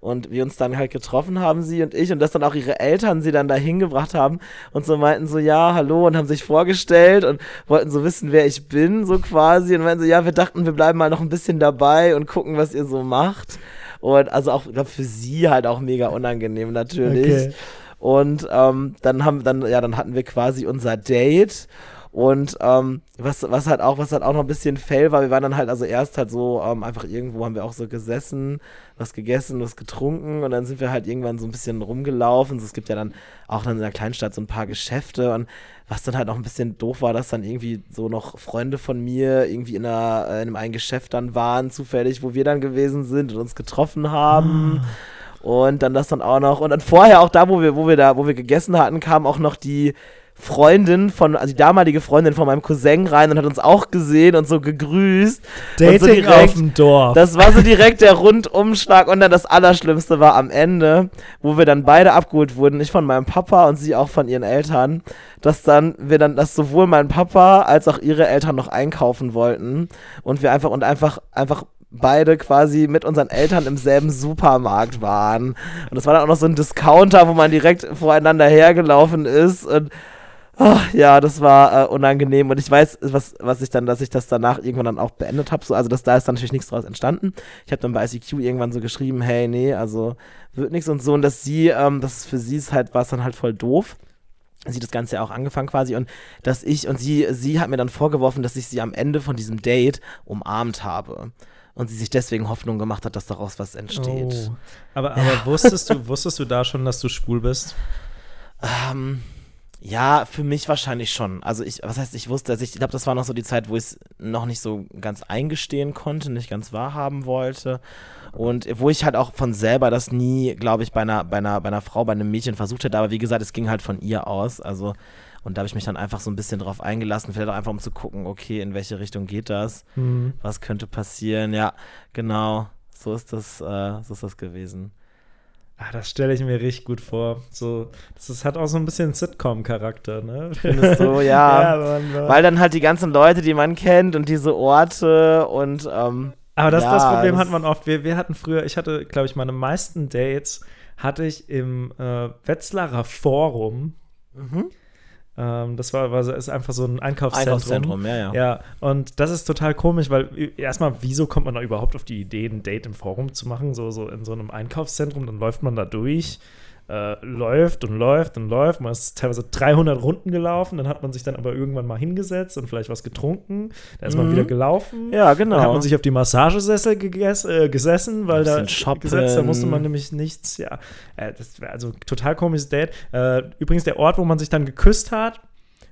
Und wir uns dann halt getroffen haben, sie und ich, und dass dann auch ihre Eltern sie dann da hingebracht haben und so meinten so, ja, hallo, und haben sich vorgestellt und wollten so wissen, wer ich bin, so quasi. Und meinten so, ja, wir dachten, wir bleiben mal noch ein bisschen dabei und gucken, was ihr so macht. Und also auch, ich glaube, für sie halt auch mega unangenehm natürlich. Okay. Und ähm, dann haben dann, ja, dann hatten wir quasi unser Date. Und ähm, was, was halt auch, was halt auch noch ein bisschen fail war, wir waren dann halt also erst halt so ähm, einfach irgendwo haben wir auch so gesessen, was gegessen, was getrunken und dann sind wir halt irgendwann so ein bisschen rumgelaufen. So, es gibt ja dann auch dann in der Kleinstadt so ein paar Geschäfte und was dann halt auch ein bisschen doof war, dass dann irgendwie so noch Freunde von mir irgendwie in, einer, äh, in einem Geschäft dann waren, zufällig, wo wir dann gewesen sind und uns getroffen haben. Ah. Und dann das dann auch noch. Und dann vorher auch da, wo wir, wo wir da, wo wir gegessen hatten, kam auch noch die, Freundin von, also die damalige Freundin von meinem Cousin rein und hat uns auch gesehen und so gegrüßt. Dating so direkt, auf dem Dorf. Das war so direkt der Rundumschlag und dann das Allerschlimmste war am Ende, wo wir dann beide abgeholt wurden, ich von meinem Papa und sie auch von ihren Eltern, dass dann wir dann, dass sowohl mein Papa als auch ihre Eltern noch einkaufen wollten und wir einfach und einfach, einfach beide quasi mit unseren Eltern im selben Supermarkt waren. Und das war dann auch noch so ein Discounter, wo man direkt voreinander hergelaufen ist und Oh, ja, das war äh, unangenehm und ich weiß, was, was ich dann, dass ich das danach irgendwann dann auch beendet habe. So, also das, da ist dann natürlich nichts draus entstanden. Ich habe dann bei ICQ irgendwann so geschrieben, hey, nee, also wird nichts und so. Und dass sie, ähm, das für sie ist halt, war es dann halt voll doof. Sie das Ganze ja auch angefangen quasi und dass ich und sie, sie hat mir dann vorgeworfen, dass ich sie am Ende von diesem Date umarmt habe und sie sich deswegen Hoffnung gemacht hat, dass daraus was entsteht. Oh. Aber, aber ja. wusstest du, [LAUGHS] wusstest du da schon, dass du schwul bist? Ähm, ja, für mich wahrscheinlich schon. Also ich, was heißt, ich wusste, dass ich, ich glaube, das war noch so die Zeit, wo ich es noch nicht so ganz eingestehen konnte, nicht ganz wahrhaben wollte. Und wo ich halt auch von selber das nie, glaube ich, bei einer, bei einer, bei einer Frau, bei einem Mädchen versucht hätte. Aber wie gesagt, es ging halt von ihr aus. Also, und da habe ich mich dann einfach so ein bisschen drauf eingelassen, vielleicht auch einfach um zu gucken, okay, in welche Richtung geht das? Mhm. Was könnte passieren? Ja, genau. So ist das, äh, so ist das gewesen. Ah, das stelle ich mir richtig gut vor. So, das ist, hat auch so ein bisschen Sitcom-Charakter, ne? Findest du, [LAUGHS] ja. ja man, man. Weil dann halt die ganzen Leute, die man kennt und diese Orte und ähm, Aber das, ja, das Problem hat man oft. Wir, wir hatten früher, ich hatte, glaube ich, meine meisten Dates hatte ich im äh, Wetzlarer Forum. Mhm. Ähm, das war, war ist einfach so ein Einkaufszentrum. Einkaufszentrum, ja, ja. Ja, und das ist total komisch, weil erstmal, wieso kommt man da überhaupt auf die Idee, ein Date im Forum zu machen, so, so in so einem Einkaufszentrum, dann läuft man da durch äh, läuft und läuft und läuft. Man ist teilweise 300 Runden gelaufen, dann hat man sich dann aber irgendwann mal hingesetzt und vielleicht was getrunken. Dann ist mhm. man wieder gelaufen. Ja, genau. Dann hat man sich auf die Massagesessel geges äh, gesessen, weil da gesetzt, da musste man nämlich nichts, ja, äh, das wäre also total komisches Date. Äh, übrigens der Ort, wo man sich dann geküsst hat,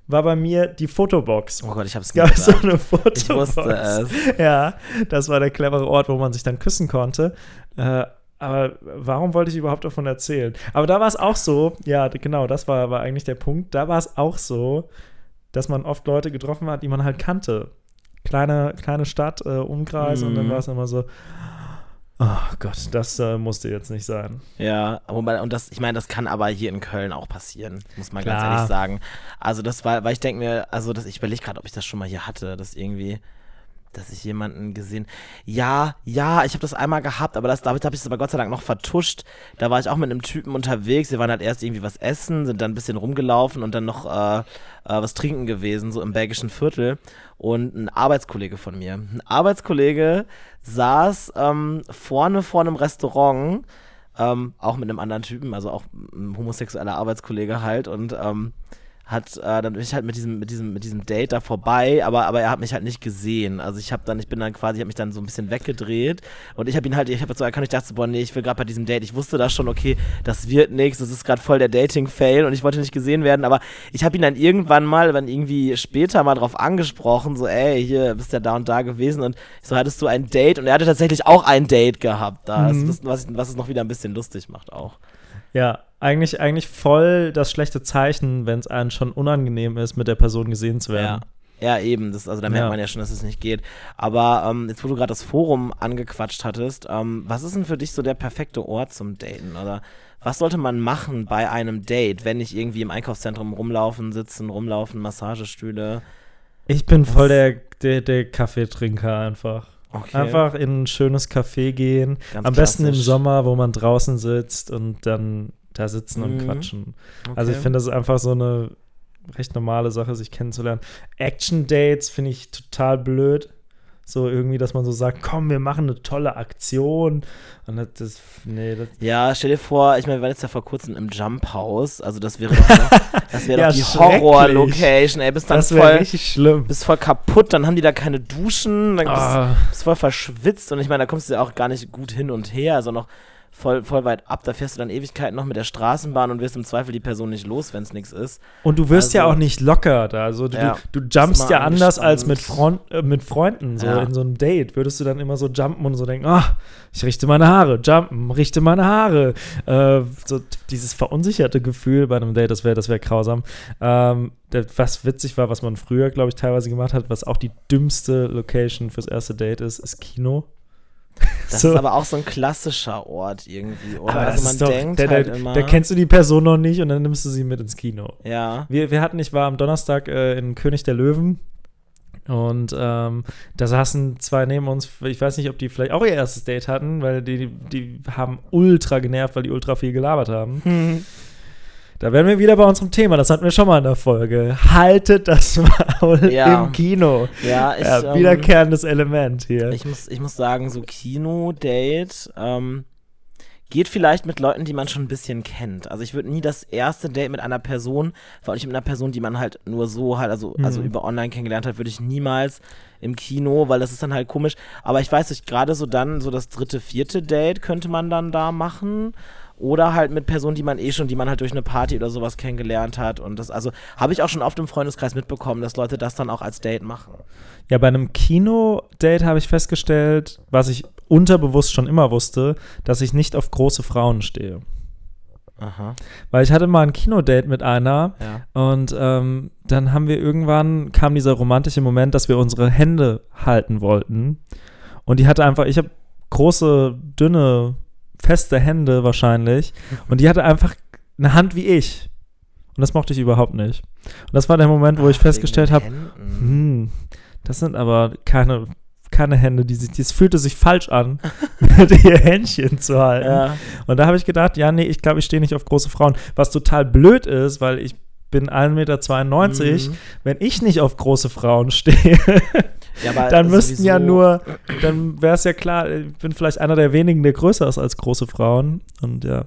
war bei mir die Fotobox. Oh Gott, ich hab's es gab so eine Fotobox. Ich wusste es. Ja, das war der clevere Ort, wo man sich dann küssen konnte. Äh, aber warum wollte ich überhaupt davon erzählen? Aber da war es auch so, ja, genau, das war, war eigentlich der Punkt. Da war es auch so, dass man oft Leute getroffen hat, die man halt kannte. Kleine, kleine Stadt, äh, Umkreis, mm. und dann mhm. war es immer so, oh Gott, das äh, musste jetzt nicht sein. Ja, wobei, und das, ich meine, das kann aber hier in Köln auch passieren, muss man Klar. ganz ehrlich sagen. Also, das war, weil ich denke mir, also, das, ich überlege gerade, ob ich das schon mal hier hatte, dass irgendwie dass ich jemanden gesehen. Ja, ja, ich habe das einmal gehabt, aber das, damit habe ich es aber Gott sei Dank noch vertuscht. Da war ich auch mit einem Typen unterwegs. Wir waren halt erst irgendwie was essen, sind dann ein bisschen rumgelaufen und dann noch äh, äh, was trinken gewesen, so im belgischen Viertel. Und ein Arbeitskollege von mir. Ein Arbeitskollege saß ähm, vorne vor einem Restaurant, ähm, auch mit einem anderen Typen, also auch ein homosexueller Arbeitskollege halt und ähm, hat, äh, dann bin ich halt mit diesem, mit diesem, mit diesem Date da vorbei, aber, aber er hat mich halt nicht gesehen. Also ich habe dann, ich bin dann quasi, ich habe mich dann so ein bisschen weggedreht und ich habe ihn halt, ich habe so erkannt, ich dachte, boah, nee, ich will gerade bei diesem Date, ich wusste da schon, okay, das wird nichts, das ist gerade voll der Dating-Fail und ich wollte nicht gesehen werden, aber ich habe ihn dann irgendwann mal, dann irgendwie später mal drauf angesprochen, so, ey, hier bist ja da und da gewesen und so hattest du ein Date und er hatte tatsächlich auch ein Date gehabt da, mhm. das, was, was es noch wieder ein bisschen lustig macht auch. Ja, eigentlich, eigentlich voll das schlechte Zeichen, wenn es einem schon unangenehm ist, mit der Person gesehen zu werden. Ja. Ja, eben. Das, also da merkt Ja. man ja schon, dass es nicht geht. Aber ähm, jetzt, wo du gerade das Forum angequatscht hattest, ähm, was ist denn für dich so der perfekte Ort zum Daten? Oder was sollte man machen bei einem Date, wenn nicht irgendwie im Einkaufszentrum rumlaufen, sitzen, rumlaufen, Massagestühle? Ich bin voll der, der, der Kaffeetrinker einfach. Okay. Einfach in ein schönes Café gehen. Ganz Am besten im. Sommer, wo man draußen sitzt und dann da sitzen und Mhm. quatschen. Also ich Okay. finde, das ist einfach so eine recht normale Sache, sich kennenzulernen. Action-Dates finde ich total blöd. So irgendwie, dass man so sagt, komm, wir machen eine tolle Aktion. Und das, das nee, das, Ja, stell dir vor, ich meine, wir waren jetzt ja vor kurzem im Jump House, also das wäre doch, das wäre [LAUGHS] Ja, doch die. Horror-Location, ey, bist dann das voll, richtig schlimm. bist voll kaputt, dann haben die da keine Duschen, dann bist, Ah, bist voll verschwitzt und ich meine, da kommst du ja auch gar nicht gut hin und her, also noch voll, voll weit ab, da fährst du dann Ewigkeiten noch mit der Straßenbahn und wirst im Zweifel die Person nicht los, wenn es nichts ist. und du wirst ja Also- auch nicht locker da. Also du, Ja. du jumpst ja anders als mit. Freund, äh, mit Freunden. So Ja. in so einem Date würdest du dann immer so jumpen und so denken, ah, ich richte meine Haare, jumpen, richte meine Haare. Äh, so dieses verunsicherte Gefühl bei einem Date, das wäre das wär grausam. Ähm, was witzig war, was man früher, glaube ich, teilweise gemacht hat, was auch die dümmste Location fürs erste Date ist, ist Kino. Das So. ist aber auch so ein klassischer Ort irgendwie, oder? Aber also man doch, denkt da, halt da, immer. da kennst du die Person noch nicht und dann nimmst du sie mit ins Kino. ja. Wir, wir hatten, ich war am Donnerstag äh, in König der Löwen und ähm, da saßen zwei neben uns, ich weiß nicht, ob die vielleicht auch ihr erstes Date hatten, weil die, die haben ultra genervt, weil die ultra viel gelabert haben. Da wären wir wieder bei unserem Thema, das hatten wir schon mal in der Folge. Haltet das [LAUGHS] Maul Ja. im Kino. Ja, ich, Ja, ähm, wiederkehrendes Element hier. Ich muss, ich muss sagen, so Kino-Date ähm, geht vielleicht mit Leuten, die man schon ein bisschen kennt. Also ich würde nie das erste Date mit einer Person, vor allem nicht mit einer Person, die man halt nur so halt, also, also Mhm. über online kennengelernt hat, würde ich niemals im Kino, weil das ist dann halt komisch. Aber ich weiß nicht, gerade so dann, so das dritte, vierte Date könnte man dann da machen. Oder halt mit Personen, die man eh schon, die man halt durch eine Party oder sowas kennengelernt hat. Und das, also habe ich auch schon oft im Freundeskreis mitbekommen, dass Leute das dann auch als Date machen. Ja, bei einem Kino-Date habe ich festgestellt, was ich unterbewusst schon immer wusste, dass ich nicht auf große Frauen stehe. Aha. Weil ich hatte mal ein Kinodate mit einer Ja. und ähm, dann haben wir irgendwann, kam dieser romantische Moment, dass wir unsere Hände halten wollten. Und die hatte einfach, ich habe große, dünne, feste Hände wahrscheinlich. Und die hatte einfach eine Hand wie ich. Und das mochte ich überhaupt nicht. Und das war der Moment, wo ich Ach, festgestellt habe, hm, das sind aber keine, keine Hände, die sich, das fühlte sich falsch an, [LAUGHS] mit ihr Händchen zu halten. Ja. Und da habe ich gedacht, ja, nee, ich glaube, ich stehe nicht auf große Frauen. Was total blöd ist, weil ich bin 1,92 Meter. Mhm. Wenn ich nicht auf große Frauen stehe, [LAUGHS] Ja, dann müssten ja nur, dann wäre es ja klar, ich bin vielleicht einer der wenigen, der größer ist als große Frauen. Und ja.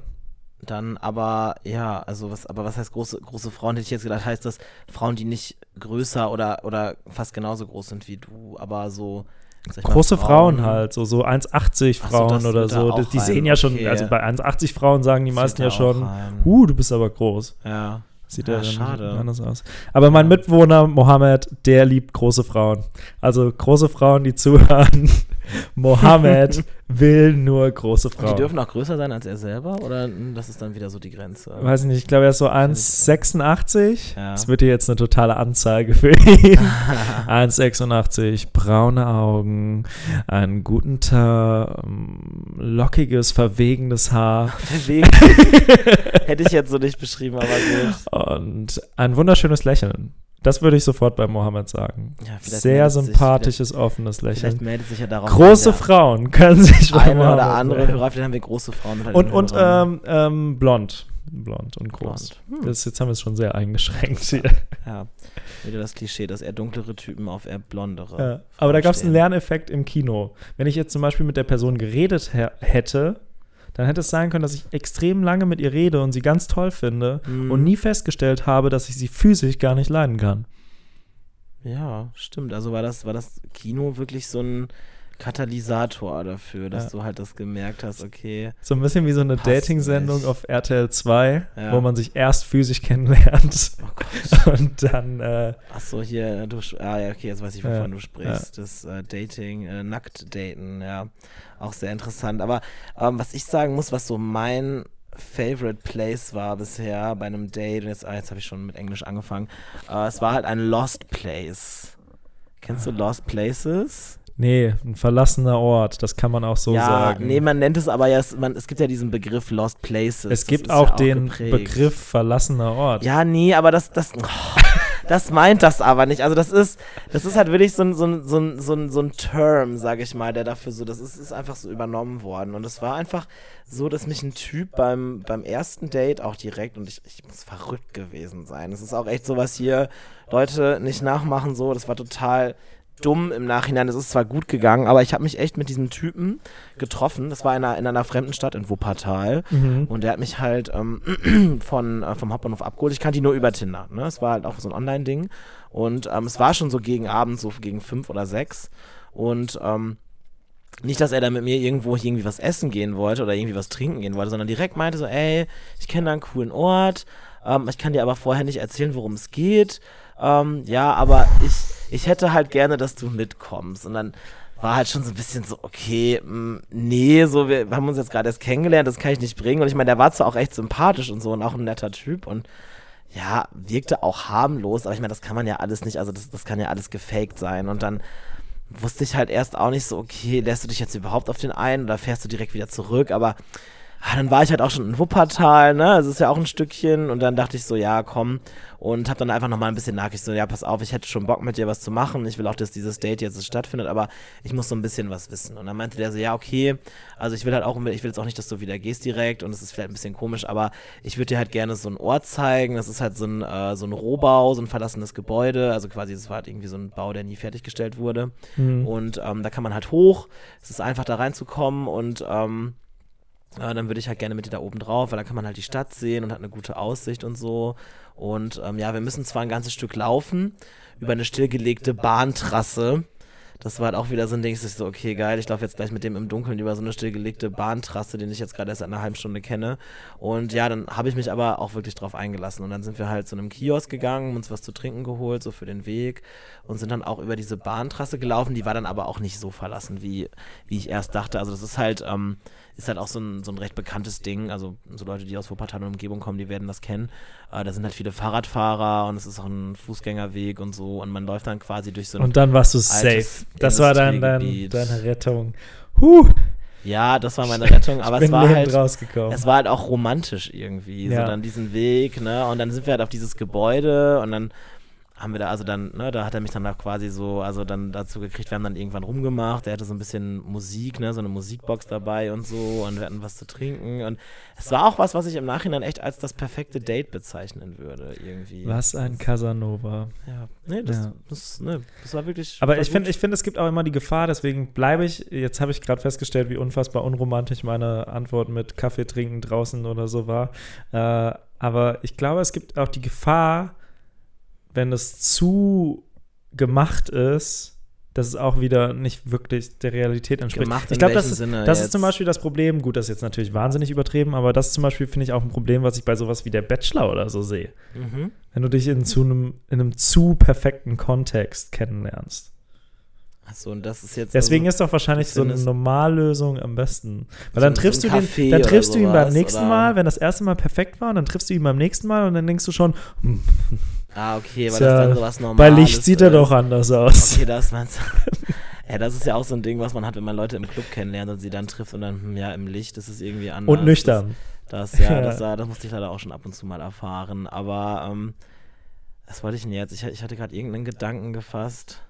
Dann aber, ja, also was, aber was heißt große, große Frauen? Hätte ich jetzt gedacht, heißt das Frauen, die nicht größer oder, oder fast genauso groß sind wie du, aber so. ich mal, Große Frauen, halt, so, so 1,80 Ach so, Frauen das oder so. die rein, sehen ja schon, okay. also bei 1,80 Frauen sagen die Das meisten ja schon, rein. uh, du bist aber groß. Ja. Sieht Ja, ja, schade. anders aus. Aber mein Ja. Mitbewohner Mohammed, der liebt große Frauen. Also große Frauen, die zuhören. [LAUGHS] Mohammed will nur große Und die Frauen. dürfen auch größer sein als er selber? Oder mm, das ist dann wieder so die Grenze? Weiß ich nicht, ich glaube, er ist so ich, 1,86. Ja. Das wird hier jetzt eine totale Anzeige für ihn. [LAUGHS] 1,86, braune Augen, einen guten Teint, ähm, lockiges, verwegenes Haar [LAUGHS] Deswegen [LAUGHS] hätte ich jetzt so nicht beschrieben, aber gut. und ein wunderschönes Lächeln. Das würde ich sofort bei Mohammed sagen. Ja, Sehr meldet sich- sympathisches, offenes Lächeln. vielleicht meldet sich ja darauf. Große der Frauen können sich bei Eine oder Mohammed andere melden. Hörer, vielleicht haben wir große Frauen. Und, und ähm, ähm, blond. Blond und groß. Blond. Hm. Das, jetzt haben wir es schon sehr eingeschränkt hier. Ja, wieder das Klischee, dass eher dunklere Typen auf eher blondere. Ja. Aber da gab es einen. Lerneffekt im Kino. Wenn ich jetzt zum Beispiel mit der Person geredet hä- hätte, dann hätte es sein können, dass ich extrem lange mit ihr rede und sie ganz toll finde Mhm. und nie festgestellt habe, dass ich sie physisch gar nicht leiden kann. Ja, stimmt. Also war das, war das Kino wirklich so ein Katalysator dafür, dass Ja. du halt das gemerkt hast, okay. So ein bisschen wie so eine Dating-Sendung auf RTL 2, Ja. wo man sich erst physisch kennenlernt [LAUGHS] Oh Gott. [LAUGHS] und dann äh, Achso, hier, du, ah ja, okay, jetzt weiß ich, wovon Ja, du sprichst. Das äh, Dating, äh, Nackt-Daten, ja. Auch sehr interessant. Aber ähm, was ich sagen muss, was so mein Favorite Place war bisher bei einem Date, und jetzt, ah, jetzt habe ich schon mit Englisch angefangen, äh, es war halt ein Lost Place. Kennst du Lost Places? Nee, ein verlassener Ort, das kann man auch so ja, sagen. nee, man nennt es aber ja, es, man, es gibt ja diesen Begriff Lost Places. es gibt auch ja den geprägt. Begriff verlassener Ort. Ja, nee, aber das, das, oh, das meint das aber nicht. Also das ist, das ist halt wirklich so ein, so ein, so ein, so ein, so ein Term, sage ich mal, der dafür so, das ist, ist einfach so übernommen worden. Und es war einfach so, dass mich ein Typ beim, beim ersten Date auch direkt, und ich, ich muss verrückt gewesen sein. Es ist auch echt sowas hier, Leute, nicht nachmachen so, das war total dumm im Nachhinein. Es ist zwar gut gegangen, aber ich habe mich echt mit diesem Typen getroffen. Das war in einer, in einer fremden Stadt in Wuppertal. Mhm. Und der hat mich halt ähm, [CLEARS THROAT] von, äh, vom Hauptbahnhof abgeholt. Ich kannte ihn nur über Tinder. Ne? Es war halt auch so ein Online-Ding. Und ähm, es war schon so gegen Abend, so gegen fünf oder sechs. Und ähm, nicht, dass er da mit mir irgendwo irgendwie was essen gehen wollte oder irgendwie was trinken gehen wollte, sondern direkt meinte so, ey, ich kenne da einen coolen Ort. Ähm, ich kann dir aber vorher nicht erzählen, worum es geht. Ähm, ja, aber ich, ich hätte halt gerne, dass du mitkommst. Und dann war halt schon so ein bisschen so, okay, mh, nee, so, wir haben uns jetzt gerade erst kennengelernt, das kann ich nicht bringen. Und ich meine, der war zwar auch echt sympathisch und so und auch ein netter Typ und ja, wirkte auch harmlos, aber ich meine, das kann man ja alles nicht, also das, das kann ja alles gefaked sein. Und dann wusste ich halt erst auch nicht so, okay, lässt du dich jetzt überhaupt auf den ein oder fährst du direkt wieder zurück? Aber dann war ich halt auch schon in Wuppertal, ne? Das ist ja auch ein Stückchen. Und dann dachte ich so, ja, komm. Und hab dann einfach nochmal ein bisschen nachgedacht, so, ja, pass auf, ich hätte schon Bock mit dir was zu machen. Ich will auch, dass dieses Date jetzt stattfindet, aber ich muss so ein bisschen was wissen. Und dann meinte der so, ja, okay, also ich will halt auch, ich will jetzt auch nicht, dass du wieder gehst direkt und es ist vielleicht ein bisschen komisch, aber ich würde dir halt gerne so einen Ort zeigen. Das ist halt so ein, äh, so ein Rohbau, so ein verlassenes Gebäude. Also quasi, es war halt irgendwie so ein Bau, der nie fertiggestellt wurde. Mhm. Und ähm, da kann man halt hoch. Es ist einfach da reinzukommen und ähm, äh, dann würde ich halt gerne mit dir da oben drauf, weil da kann man halt die Stadt sehen und hat eine gute Aussicht und so. Und ähm, ja, wir müssen zwar ein ganzes Stück laufen über eine stillgelegte Bahntrasse. Das war halt auch wieder so ein Ding, ich so, okay, geil, ich laufe jetzt gleich mit dem im Dunkeln über so eine stillgelegte Bahntrasse, den ich jetzt gerade erst seit einer halben Stunde kenne. Und ja, dann habe ich mich aber auch wirklich drauf eingelassen. Und dann sind wir halt zu einem Kiosk gegangen, uns was zu trinken geholt, so für den Weg. Und sind dann auch über diese Bahntrasse gelaufen. Die war dann aber auch nicht so verlassen, wie, wie ich erst dachte. Also das ist halt, ähm, ist halt auch so ein, so ein recht bekanntes Ding. Also so Leute, die aus Wuppertal und Umgebung kommen, die werden das kennen. Äh, da sind halt viele Fahrradfahrer und es ist auch ein Fußgängerweg und so. Und man läuft dann quasi durch so ein Und dann warst du safe. Das war dein, dein, deine Rettung. Huh, Ja, das war meine Rettung, aber es war halt, es war halt auch romantisch irgendwie, Ja. so dann diesen Weg, ne, und dann sind wir halt auf dieses Gebäude und dann haben wir da, also dann, ne, da hat er mich dann auch quasi so, also dann dazu gekriegt, wir haben dann irgendwann rumgemacht, er hatte so ein bisschen Musik, ne, so eine Musikbox dabei und so und wir hatten was zu trinken und es war auch was, was ich im Nachhinein echt als das perfekte Date bezeichnen würde, irgendwie. Was ein Casanova. Ja, nee, das, Ja. das, ne, das war wirklich Aber war ich finde, ich finde, es gibt auch immer die Gefahr, deswegen bleibe ich, jetzt habe ich gerade festgestellt, wie unfassbar unromantisch meine Antwort mit Kaffee trinken draußen oder so war. Äh, aber ich glaube, es gibt auch die Gefahr, wenn es zu gemacht ist, dass es auch wieder nicht wirklich der Realität entspricht. Gemacht ich glaube, das, ist, das ist zum Beispiel das Problem. Gut, das ist jetzt natürlich wahnsinnig übertrieben, aber das ist zum Beispiel, finde ich, auch ein Problem, was ich bei sowas wie der Bachelor oder so sehe. Mhm. Wenn du dich in, zu einem, in einem zu perfekten Kontext kennenlernst. Achso, und das ist jetzt. Deswegen also, ist doch wahrscheinlich so eine Normallösung am besten. Weil So dann so triffst ein du den, dann triffst du ihn beim nächsten oder- Mal, wenn das erste Mal perfekt war, und dann triffst du ihn beim nächsten Mal und dann denkst du schon, hm, Ah, okay, weil das dann sowas Normales bei Licht sieht er doch anders aus. Okay, das meinst du. [LAUGHS] Ja, das ist ja auch so ein Ding, was man hat, wenn man Leute im Club kennenlernt und sie dann trifft und dann, hm, ja, im Licht ist es irgendwie anders. Und nüchtern. Das, das ja, Ja. [LAUGHS] das, das musste ich leider auch schon ab und zu mal erfahren. Aber, ähm, was wollte ich denn jetzt? Ich, ich hatte gerade irgendeinen Gedanken gefasst.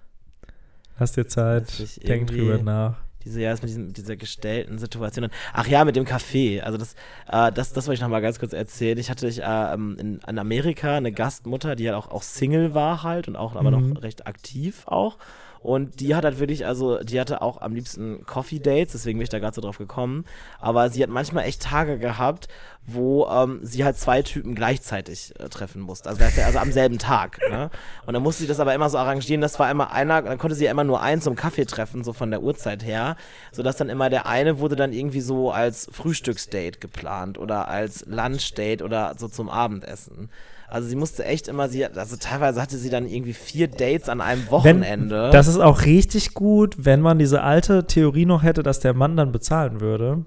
Hast dir Zeit, denk drüber nach. Diese, ja, ist mit, diesem, mit dieser gestellten Situation. Ach ja, mit dem Café. Also das, äh, das, das wollte ich noch mal ganz kurz erzählen. Ich hatte ich, äh, ähm, in, in Amerika eine Gastmutter, die halt auch, auch Single war halt und auch aber Mhm. noch recht aktiv auch. Und die hat halt wirklich, also die hatte auch am liebsten Coffee Dates, deswegen bin ich da gerade so drauf gekommen. Aber sie hat manchmal echt Tage gehabt, wo ähm, sie halt zwei Typen gleichzeitig äh, treffen musste. Also, ja, also am selben Tag. Ne? Und dann musste sie das aber immer so arrangieren, das war immer einer, dann konnte sie ja immer nur einen zum Kaffee treffen, so von der Uhrzeit her, sodass dann immer der eine wurde dann irgendwie so als Frühstücksdate geplant oder als Lunchdate oder so zum Abendessen. Also sie musste echt immer, sie, also teilweise hatte sie dann irgendwie vier Dates an einem Wenn, Wochenende. das ist auch richtig gut, wenn man diese alte Theorie noch hätte, dass der Mann dann bezahlen würde.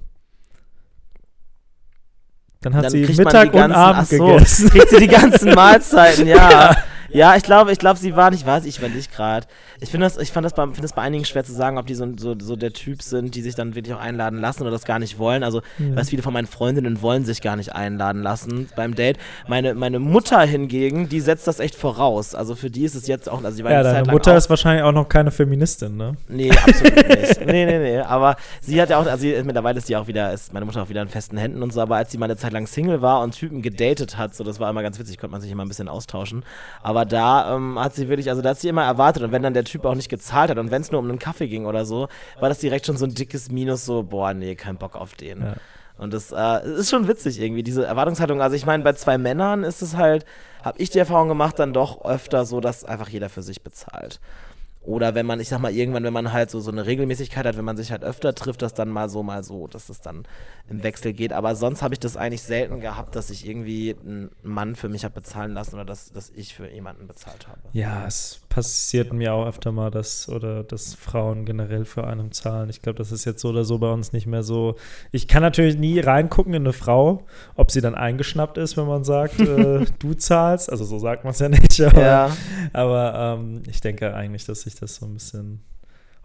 Dann hat Dann sie Mittag und Abend ach so, gegessen. kriegt sie die ganzen [LAUGHS] Mahlzeiten, ja. Ja, ich glaube, ich glaube, sie waren, ich weiß, ich nicht gerade. Ich finde das, ich fand das bei, finde das bei einigen schwer zu sagen, ob die so, so, so der Typ sind, die sich dann wirklich auch einladen lassen oder das gar nicht wollen. Also, ja. weiß, viele von meinen Freundinnen wollen sich gar nicht einladen lassen beim Date. Meine, meine Mutter hingegen, die setzt das echt voraus. Also für die ist es jetzt auch, also die war Ja, deine Mutter ist wahrscheinlich auch noch keine Feministin, ne? Nee, absolut nicht. [LAUGHS] Nee, nee, nee. Aber sie hat ja auch, also sie, mittlerweile ist sie auch wieder, ist meine Mutter auch wieder in festen Händen und so, aber als sie mal eine Zeit lang Single war und Typen gedatet hat, so das war immer ganz witzig, konnte man sich immer ein bisschen austauschen. Aber da ähm, hat sie wirklich, also da hat sie immer erwartet und wenn dann der Typ auch nicht gezahlt hat und wenn es nur um einen Kaffee ging oder so, war das direkt schon so ein dickes Minus, so, boah, nee, kein Bock auf den. Ja. Und das äh, ist schon witzig irgendwie, diese Erwartungshaltung. Also ich meine, bei zwei Männern ist es halt, habe ich die Erfahrung gemacht, dann doch öfter so, dass einfach jeder für sich bezahlt. Oder wenn man, ich sag mal, irgendwann, wenn man halt so, so eine Regelmäßigkeit hat, wenn man sich halt öfter trifft, dass dann mal so, mal so, dass es dann im Wechsel geht. Aber sonst habe ich das eigentlich selten gehabt, dass ich irgendwie einen Mann für mich habe bezahlen lassen oder dass, dass ich für jemanden bezahlt habe. Ja, es passiert mir auch öfter mal, dass, oder dass Frauen generell für einen zahlen. Ich glaube, das ist jetzt so oder so bei uns nicht mehr so. Ich kann natürlich nie reingucken in eine Frau, ob sie dann eingeschnappt ist, wenn man sagt, äh, [LAUGHS] du zahlst. Also so sagt man es ja nicht. Aber, ja. aber ähm, ich denke eigentlich, dass sich das so ein bisschen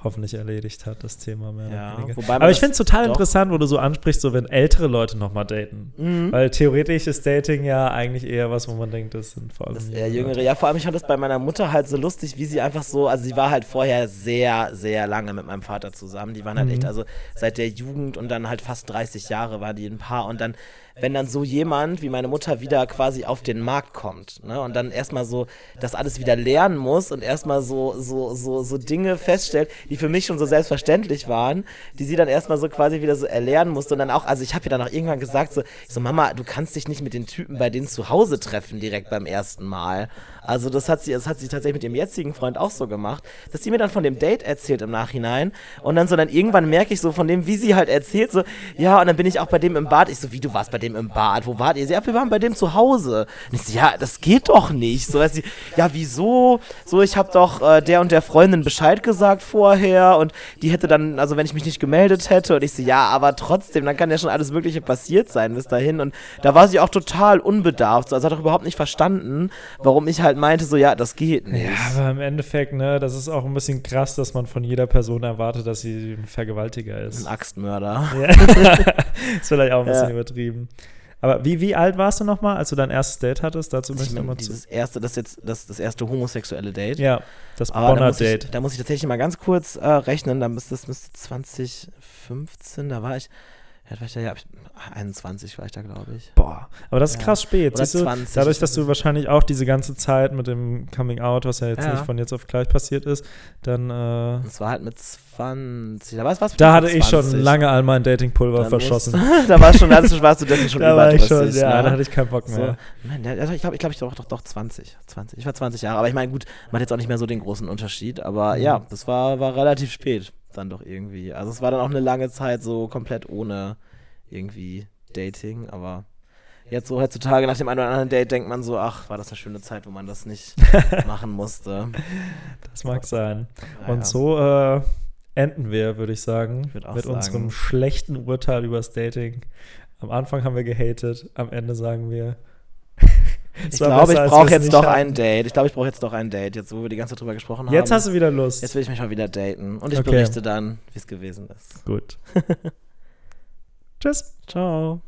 hoffentlich erledigt hat, das Thema mehr. Ja, Aber ich finde es total interessant, wo du so ansprichst, so wenn ältere Leute nochmal daten. Mhm. Weil theoretisch ist Dating ja eigentlich eher was, wo man denkt, das sind vor allem. Das eher jüngere. Ja, vor allem, ich fand das bei meiner Mutter halt so lustig, wie sie einfach so, also sie war halt vorher sehr, sehr lange mit meinem Vater zusammen. Die waren halt mhm. echt, also seit der Jugend und dann halt fast 30 Jahre war die ein Paar und dann wenn dann so jemand wie meine Mutter wieder quasi auf den Markt kommt ne, und dann erstmal so das alles wieder lernen muss und erstmal so, so, so, so Dinge feststellt, die für mich schon so selbstverständlich waren, die sie dann erstmal so quasi wieder so erlernen musste und dann auch, also ich habe ihr dann auch irgendwann gesagt, so, so, Mama, du kannst dich nicht mit den Typen bei denen zu Hause treffen direkt beim ersten Mal. Also das hat sie, das hat sie tatsächlich mit ihrem jetzigen Freund auch so gemacht, dass sie mir dann von dem Date erzählt im Nachhinein und dann so dann irgendwann merke ich so von dem, wie sie halt erzählt, so, ja, und dann bin ich auch bei dem im Bad. Ich so, wie du warst bei dem im Bad? Wo wart ihr? Sie, ja, wir waren bei dem zu Hause. Und ich so, ja, das geht doch nicht. So, sie, ja, wieso? So, ich habe doch äh, der und der Freundin Bescheid gesagt vorher und die hätte dann, also wenn ich mich nicht gemeldet hätte und ich so, ja, aber trotzdem, dann kann ja schon alles Mögliche passiert sein bis dahin. Und da war sie auch total unbedarft. So, also hat auch überhaupt nicht verstanden, warum ich halt meinte, so, ja, das geht nicht. Ja, aber im Endeffekt, ne, das ist auch ein bisschen krass, dass man von jeder Person erwartet, dass sie ein Vergewaltiger ist. Ein Axtmörder. Ja. [LAUGHS] ist vielleicht auch ein bisschen ja. übertrieben. Aber wie, wie alt warst du nochmal, als du dein erstes Date hattest? Dazu möchte ich nochmal zu. Das erste, das jetzt das, das erste homosexuelle Date. Ja, das Bonner Date. Ich, da muss ich tatsächlich mal ganz kurz äh, rechnen. Da müsste, das müsste 2015, da war ich. Ja, war ich da, ja, 21 war ich da, glaube ich. Boah, aber das ist ja. krass spät. Oder 20, dadurch, dass du wahrscheinlich auch diese ganze Zeit mit dem Coming Out, was ja jetzt ja. nicht von jetzt auf gleich passiert ist, dann. Äh, das war halt mit 20. Da, war's, was da hatte ich schon lange all mein Datingpulver verschossen. [LAUGHS] da war schon, also warst du dessen schon da [LAUGHS] war ich schon, Ja, ne? da hatte ich keinen Bock mehr. So, Mann, also ich glaube, ich, glaub, ich doch, doch, doch 20, 20. Ich war 20 Jahre, aber ich meine, gut, man hat jetzt auch nicht mehr so den großen Unterschied, aber mhm. ja, das war, war relativ spät dann doch irgendwie. Also es war dann auch eine lange Zeit so komplett ohne irgendwie Dating, aber jetzt so heutzutage nach dem einen oder anderen Date denkt man so, ach, war das eine schöne Zeit, wo man das nicht [LAUGHS] machen musste. Das mag sein. Naja. Und so äh, enden wir, würde ich sagen, ich mit sagen. unserem schlechten Urteil über das Dating. Am Anfang haben wir gehatet, am Ende sagen wir. [LAUGHS] ich glaube, ich brauche jetzt doch hatten. ein Date. Ich glaube, ich brauche jetzt doch ein Date, jetzt wo wir die ganze Zeit drüber gesprochen haben. Jetzt hast du wieder Lust. Jetzt will ich mich mal wieder daten und ich okay. berichte dann, wie es gewesen ist. Gut. [LAUGHS] Tschüss. Ciao.